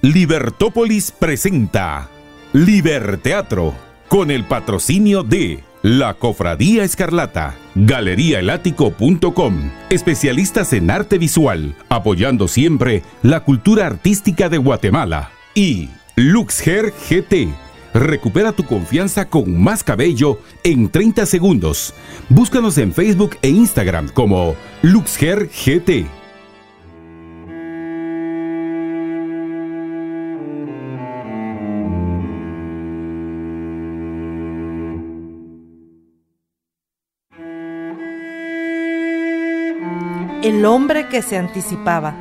Libertópolis presenta Liberteatro con el patrocinio de La Cofradía Escarlata, galeriaelático.com, especialistas en arte visual, apoyando siempre la cultura artística de Guatemala y Luxger GT. Recupera tu confianza con más cabello en 30 segundos. Búscanos en Facebook e Instagram como Luxger GT. El hombre que se anticipaba.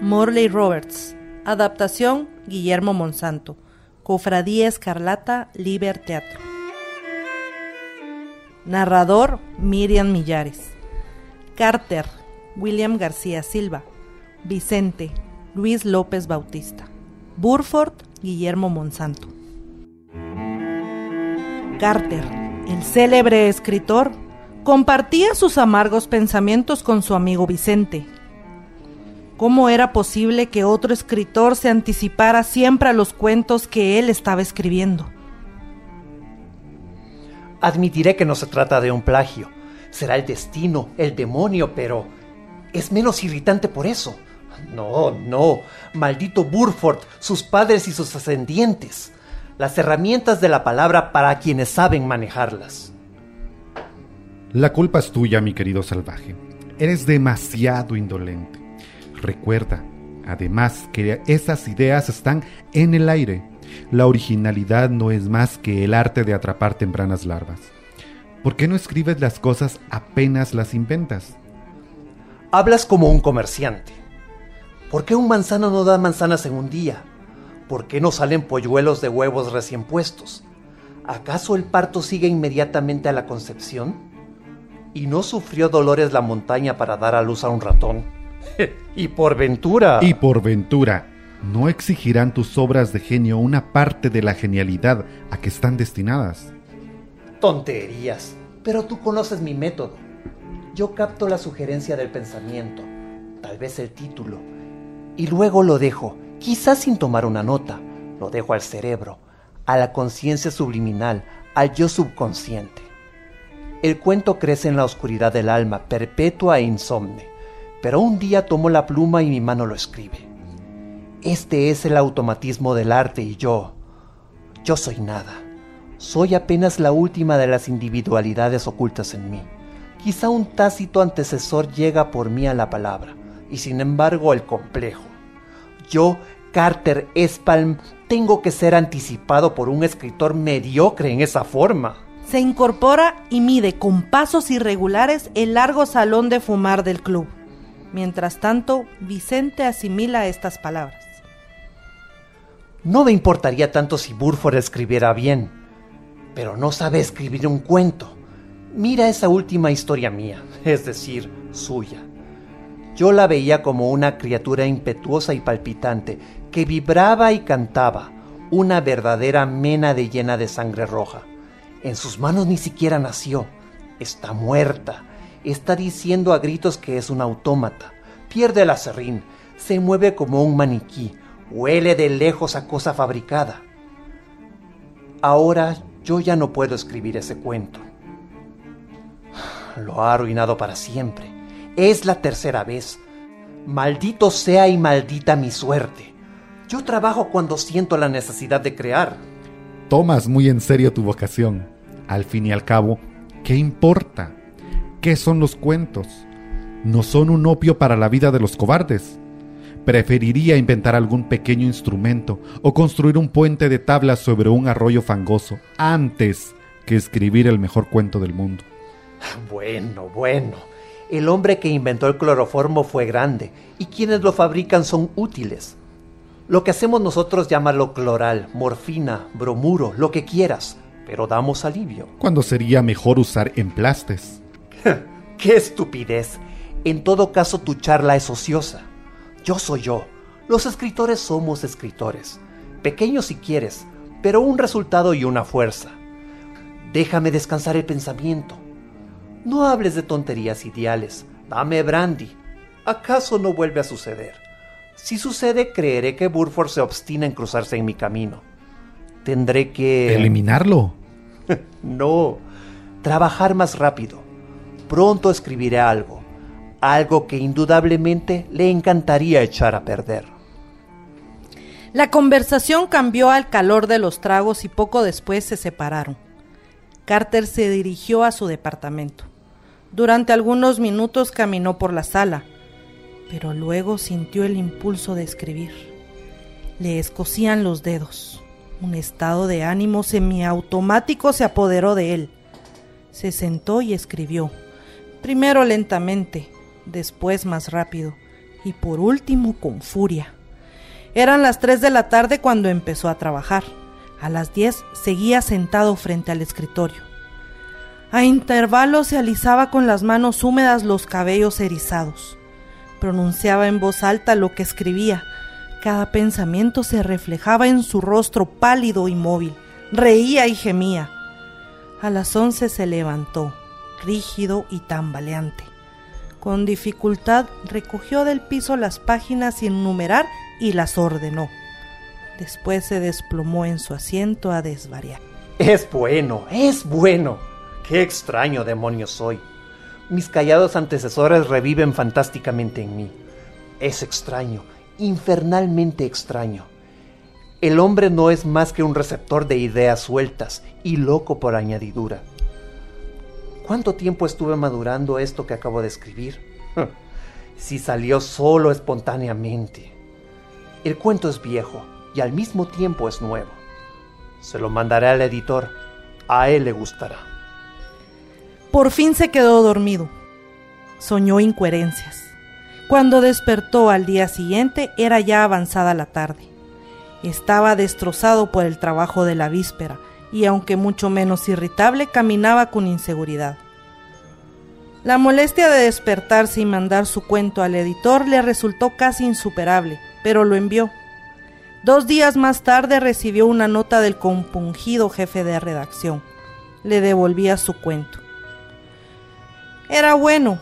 Morley Roberts. Adaptación Guillermo Monsanto. Cofradía Escarlata Liber Teatro. Narrador Miriam Millares. Carter William García Silva. Vicente Luis López Bautista. Burford Guillermo Monsanto. Carter, el célebre escritor, compartía sus amargos pensamientos con su amigo Vicente. ¿Cómo era posible que otro escritor se anticipara siempre a los cuentos que él estaba escribiendo? Admitiré que no se trata de un plagio. Será el destino, el demonio, pero es menos irritante por eso. No, no. Maldito Burford, sus padres y sus ascendientes. Las herramientas de la palabra para quienes saben manejarlas. La culpa es tuya, mi querido salvaje. Eres demasiado indolente. Recuerda, además, que esas ideas están en el aire. La originalidad no es más que el arte de atrapar tempranas larvas. ¿Por qué no escribes las cosas apenas las inventas? Hablas como un comerciante. ¿Por qué un manzano no da manzanas en un día? ¿Por qué no salen polluelos de huevos recién puestos? ¿Acaso el parto sigue inmediatamente a la concepción? ¿Y no sufrió dolores la montaña para dar a luz a un ratón? y por ventura. Y por ventura, ¿no exigirán tus obras de genio una parte de la genialidad a que están destinadas? Tonterías. Pero tú conoces mi método. Yo capto la sugerencia del pensamiento, tal vez el título, y luego lo dejo, quizás sin tomar una nota. Lo dejo al cerebro, a la conciencia subliminal, al yo subconsciente. El cuento crece en la oscuridad del alma, perpetua e insomne, pero un día tomo la pluma y mi mano lo escribe. Este es el automatismo del arte y yo, yo soy nada. Soy apenas la última de las individualidades ocultas en mí. Quizá un tácito antecesor llega por mí a la palabra, y sin embargo el complejo. Yo, Carter Espalm, tengo que ser anticipado por un escritor mediocre en esa forma se incorpora y mide con pasos irregulares el largo salón de fumar del club. Mientras tanto, Vicente asimila estas palabras. No me importaría tanto si Burford escribiera bien, pero no sabe escribir un cuento. Mira esa última historia mía, es decir, suya. Yo la veía como una criatura impetuosa y palpitante que vibraba y cantaba, una verdadera mena de llena de sangre roja. En sus manos ni siquiera nació. Está muerta. Está diciendo a gritos que es un autómata. Pierde el acerrín. Se mueve como un maniquí. Huele de lejos a cosa fabricada. Ahora yo ya no puedo escribir ese cuento. Lo ha arruinado para siempre. Es la tercera vez. Maldito sea y maldita mi suerte. Yo trabajo cuando siento la necesidad de crear tomas muy en serio tu vocación. Al fin y al cabo, ¿qué importa? ¿Qué son los cuentos? No son un opio para la vida de los cobardes. Preferiría inventar algún pequeño instrumento o construir un puente de tablas sobre un arroyo fangoso antes que escribir el mejor cuento del mundo. Bueno, bueno. El hombre que inventó el cloroformo fue grande y quienes lo fabrican son útiles. Lo que hacemos nosotros llámalo cloral, morfina, bromuro, lo que quieras, pero damos alivio. ¿Cuándo sería mejor usar emplastes? ¡Qué estupidez! En todo caso, tu charla es ociosa. Yo soy yo. Los escritores somos escritores. Pequeños si quieres, pero un resultado y una fuerza. Déjame descansar el pensamiento. No hables de tonterías ideales. Dame brandy. ¿Acaso no vuelve a suceder? Si sucede, creeré que Burford se obstina en cruzarse en mi camino. Tendré que... Eliminarlo. no, trabajar más rápido. Pronto escribiré algo. Algo que indudablemente le encantaría echar a perder. La conversación cambió al calor de los tragos y poco después se separaron. Carter se dirigió a su departamento. Durante algunos minutos caminó por la sala, pero luego sintió el impulso de escribir. Le escocían los dedos. Un estado de ánimo semiautomático se apoderó de él. Se sentó y escribió, primero lentamente, después más rápido y por último con furia. Eran las tres de la tarde cuando empezó a trabajar. A las diez seguía sentado frente al escritorio. A intervalos se alisaba con las manos húmedas los cabellos erizados. Pronunciaba en voz alta lo que escribía. Cada pensamiento se reflejaba en su rostro pálido y móvil. Reía y gemía. A las once se levantó, rígido y tambaleante. Con dificultad recogió del piso las páginas sin numerar y las ordenó. Después se desplomó en su asiento a desvariar. Es bueno, es bueno. Qué extraño demonio soy. Mis callados antecesores reviven fantásticamente en mí. Es extraño, infernalmente extraño. El hombre no es más que un receptor de ideas sueltas y loco por añadidura. ¿Cuánto tiempo estuve madurando esto que acabo de escribir? si salió solo espontáneamente. El cuento es viejo y al mismo tiempo es nuevo. Se lo mandaré al editor. A él le gustará. Por fin se quedó dormido. Soñó incoherencias. Cuando despertó al día siguiente era ya avanzada la tarde. Estaba destrozado por el trabajo de la víspera y aunque mucho menos irritable, caminaba con inseguridad. La molestia de despertarse y mandar su cuento al editor le resultó casi insuperable, pero lo envió. Dos días más tarde recibió una nota del compungido jefe de redacción. Le devolvía su cuento. Era bueno,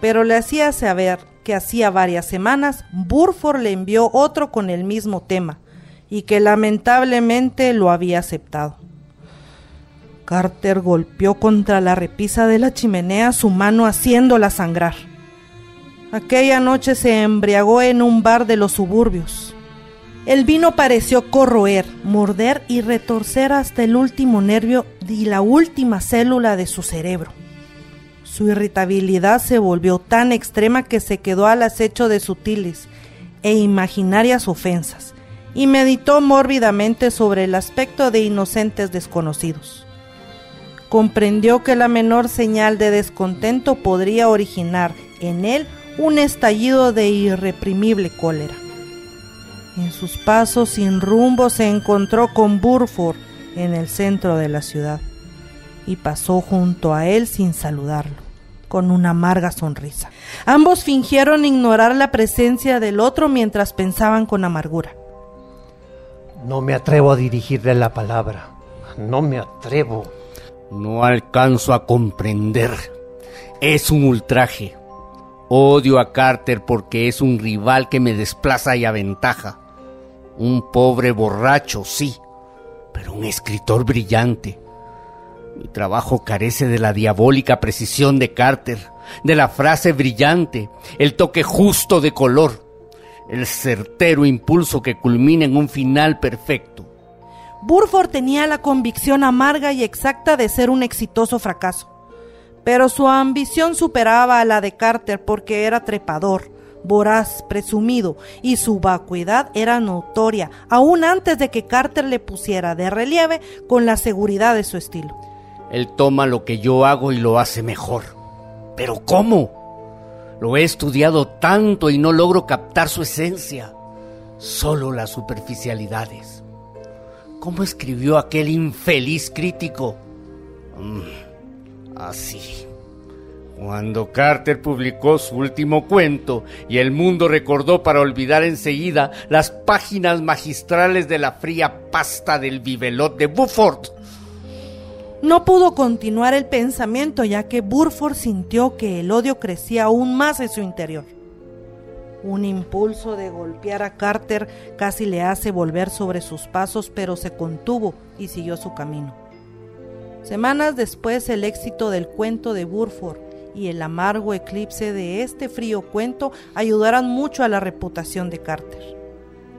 pero le hacía saber que hacía varias semanas Burford le envió otro con el mismo tema y que lamentablemente lo había aceptado. Carter golpeó contra la repisa de la chimenea su mano haciéndola sangrar. Aquella noche se embriagó en un bar de los suburbios. El vino pareció corroer, morder y retorcer hasta el último nervio y la última célula de su cerebro. Su irritabilidad se volvió tan extrema que se quedó al acecho de sutiles e imaginarias ofensas y meditó mórbidamente sobre el aspecto de inocentes desconocidos. Comprendió que la menor señal de descontento podría originar en él un estallido de irreprimible cólera. En sus pasos sin rumbo se encontró con Burford en el centro de la ciudad y pasó junto a él sin saludarlo, con una amarga sonrisa. Ambos fingieron ignorar la presencia del otro mientras pensaban con amargura. No me atrevo a dirigirle la palabra. No me atrevo. No alcanzo a comprender. Es un ultraje. Odio a Carter porque es un rival que me desplaza y aventaja. Un pobre borracho, sí, pero un escritor brillante. Mi trabajo carece de la diabólica precisión de Carter, de la frase brillante, el toque justo de color, el certero impulso que culmina en un final perfecto. Burford tenía la convicción amarga y exacta de ser un exitoso fracaso, pero su ambición superaba a la de Carter porque era trepador, voraz, presumido, y su vacuidad era notoria, aún antes de que Carter le pusiera de relieve con la seguridad de su estilo. Él toma lo que yo hago y lo hace mejor. ¿Pero cómo? Lo he estudiado tanto y no logro captar su esencia, solo las superficialidades. ¿Cómo escribió aquel infeliz crítico? Mm, así. Cuando Carter publicó su último cuento y el mundo recordó para olvidar enseguida las páginas magistrales de la fría pasta del bibelot de Bufford, no pudo continuar el pensamiento ya que Burford sintió que el odio crecía aún más en su interior. Un impulso de golpear a Carter casi le hace volver sobre sus pasos, pero se contuvo y siguió su camino. Semanas después, el éxito del cuento de Burford y el amargo eclipse de este frío cuento ayudarán mucho a la reputación de Carter,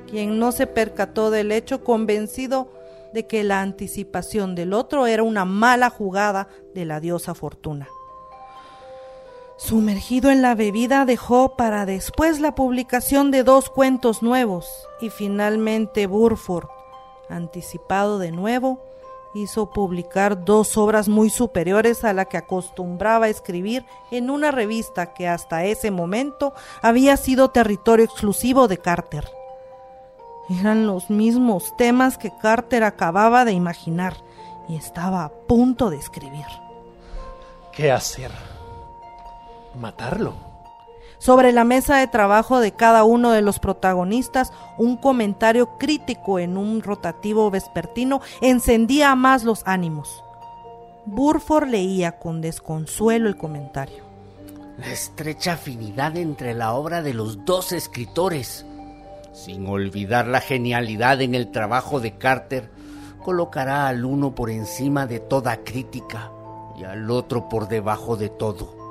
quien no se percató del hecho convencido de que la anticipación del otro era una mala jugada de la diosa Fortuna. Sumergido en la bebida dejó para después la publicación de dos cuentos nuevos y finalmente Burford, anticipado de nuevo, hizo publicar dos obras muy superiores a la que acostumbraba escribir en una revista que hasta ese momento había sido territorio exclusivo de Carter. Eran los mismos temas que Carter acababa de imaginar y estaba a punto de escribir. ¿Qué hacer? ¿Matarlo? Sobre la mesa de trabajo de cada uno de los protagonistas, un comentario crítico en un rotativo vespertino encendía más los ánimos. Burford leía con desconsuelo el comentario. La estrecha afinidad entre la obra de los dos escritores, sin olvidar la genialidad en el trabajo de Carter, colocará al uno por encima de toda crítica y al otro por debajo de todo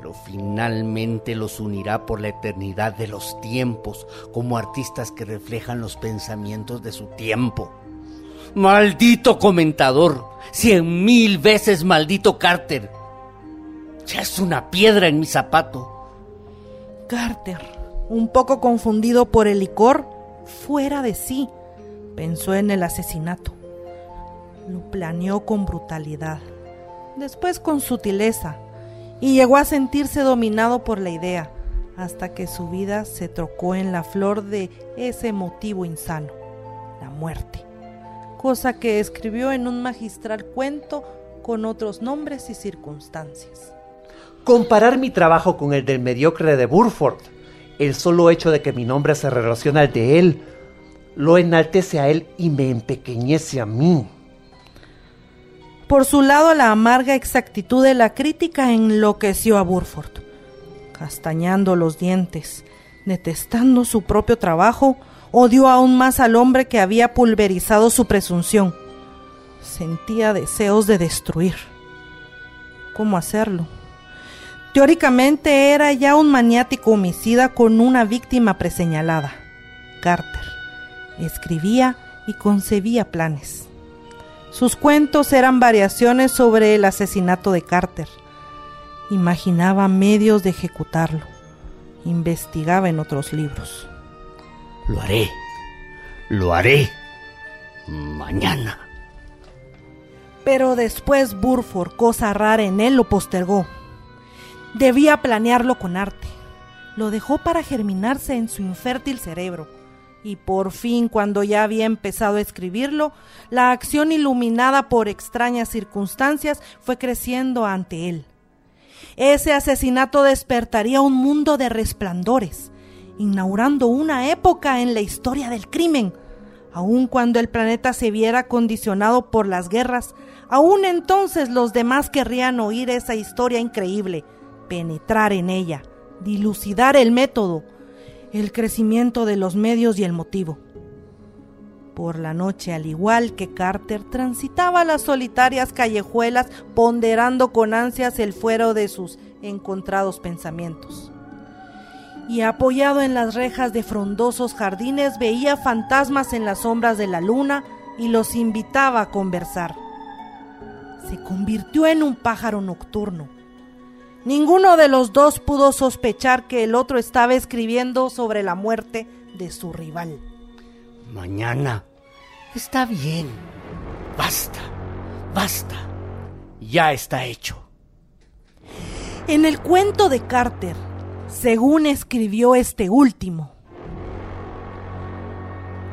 pero finalmente los unirá por la eternidad de los tiempos como artistas que reflejan los pensamientos de su tiempo. Maldito comentador, cien mil veces maldito Carter. Ya es una piedra en mi zapato. Carter, un poco confundido por el licor, fuera de sí, pensó en el asesinato. Lo planeó con brutalidad, después con sutileza y llegó a sentirse dominado por la idea, hasta que su vida se trocó en la flor de ese motivo insano, la muerte, cosa que escribió en un magistral cuento con otros nombres y circunstancias. Comparar mi trabajo con el del mediocre de Burford, el solo hecho de que mi nombre se relaciona al de él, lo enaltece a él y me empequeñece a mí. Por su lado, la amarga exactitud de la crítica enloqueció a Burford. Castañando los dientes, detestando su propio trabajo, odió aún más al hombre que había pulverizado su presunción. Sentía deseos de destruir. ¿Cómo hacerlo? Teóricamente era ya un maniático homicida con una víctima preseñalada, Carter. Escribía y concebía planes. Sus cuentos eran variaciones sobre el asesinato de Carter. Imaginaba medios de ejecutarlo. Investigaba en otros libros. Lo haré. Lo haré. Mañana. Pero después Burford, cosa rara en él, lo postergó. Debía planearlo con arte. Lo dejó para germinarse en su infértil cerebro y por fin, cuando ya había empezado a escribirlo, la acción iluminada por extrañas circunstancias fue creciendo ante él. Ese asesinato despertaría un mundo de resplandores, inaugurando una época en la historia del crimen. Aun cuando el planeta se viera condicionado por las guerras, aún entonces los demás querrían oír esa historia increíble, penetrar en ella, dilucidar el método, el crecimiento de los medios y el motivo. Por la noche, al igual que Carter, transitaba las solitarias callejuelas ponderando con ansias el fuero de sus encontrados pensamientos. Y apoyado en las rejas de frondosos jardines veía fantasmas en las sombras de la luna y los invitaba a conversar. Se convirtió en un pájaro nocturno Ninguno de los dos pudo sospechar que el otro estaba escribiendo sobre la muerte de su rival. Mañana. Está bien. Basta. Basta. Ya está hecho. En el cuento de Carter, según escribió este último,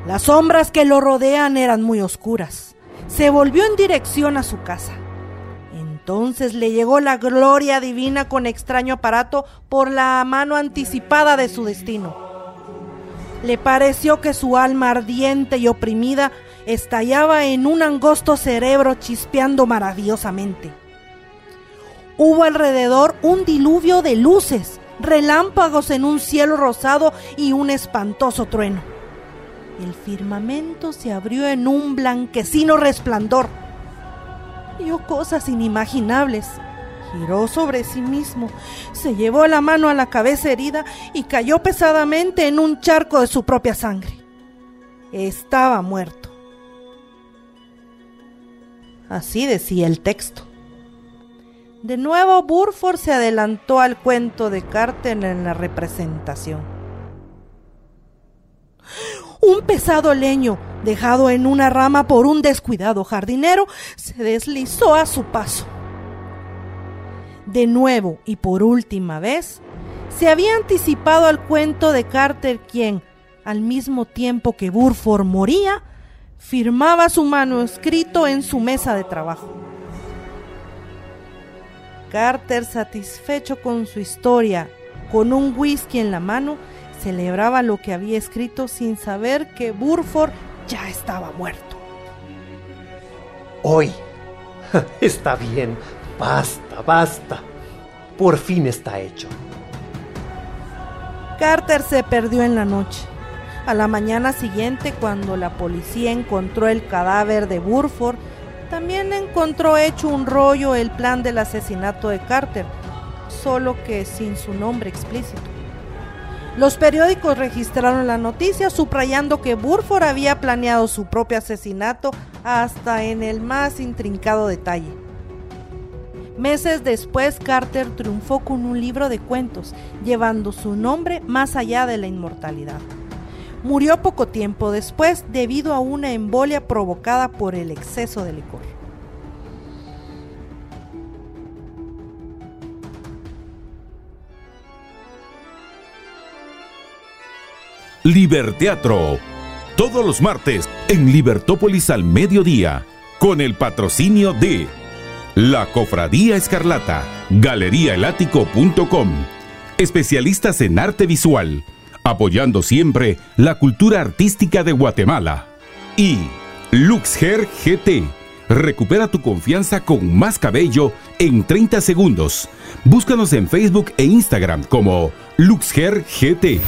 las sombras que lo rodean eran muy oscuras. Se volvió en dirección a su casa. Entonces le llegó la gloria divina con extraño aparato por la mano anticipada de su destino. Le pareció que su alma ardiente y oprimida estallaba en un angosto cerebro chispeando maravillosamente. Hubo alrededor un diluvio de luces relámpagos en un cielo rosado y un espantoso trueno. El firmamento se abrió en un blanquecino resplandor. Vio cosas inimaginables. Giró sobre sí mismo, se llevó la mano a la cabeza herida y cayó pesadamente en un charco de su propia sangre. Estaba muerto. Así decía el texto. De nuevo, Burford se adelantó al cuento de Carter en la representación. Un pesado leño, dejado en una rama por un descuidado jardinero, se deslizó a su paso. De nuevo y por última vez, se había anticipado al cuento de Carter quien, al mismo tiempo que Burford moría, firmaba su manuscrito en su mesa de trabajo. Carter, satisfecho con su historia, con un whisky en la mano, celebraba lo que había escrito sin saber que Burford ya estaba muerto. Hoy. Está bien. Basta, basta. Por fin está hecho. Carter se perdió en la noche. A la mañana siguiente, cuando la policía encontró el cadáver de Burford, también encontró hecho un rollo el plan del asesinato de Carter, solo que sin su nombre explícito. Los periódicos registraron la noticia subrayando que Burford había planeado su propio asesinato hasta en el más intrincado detalle. Meses después, Carter triunfó con un libro de cuentos, llevando su nombre más allá de la inmortalidad. Murió poco tiempo después debido a una embolia provocada por el exceso de licor. Liberteatro. Todos los martes en Libertópolis al mediodía. Con el patrocinio de La Cofradía Escarlata, galeriaelático.com. Especialistas en arte visual apoyando siempre la cultura artística de Guatemala. Y LuxHair GT. Recupera tu confianza con más cabello en 30 segundos. Búscanos en Facebook e Instagram como LuxHair GT.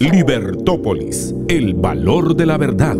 Libertópolis, el valor de la verdad.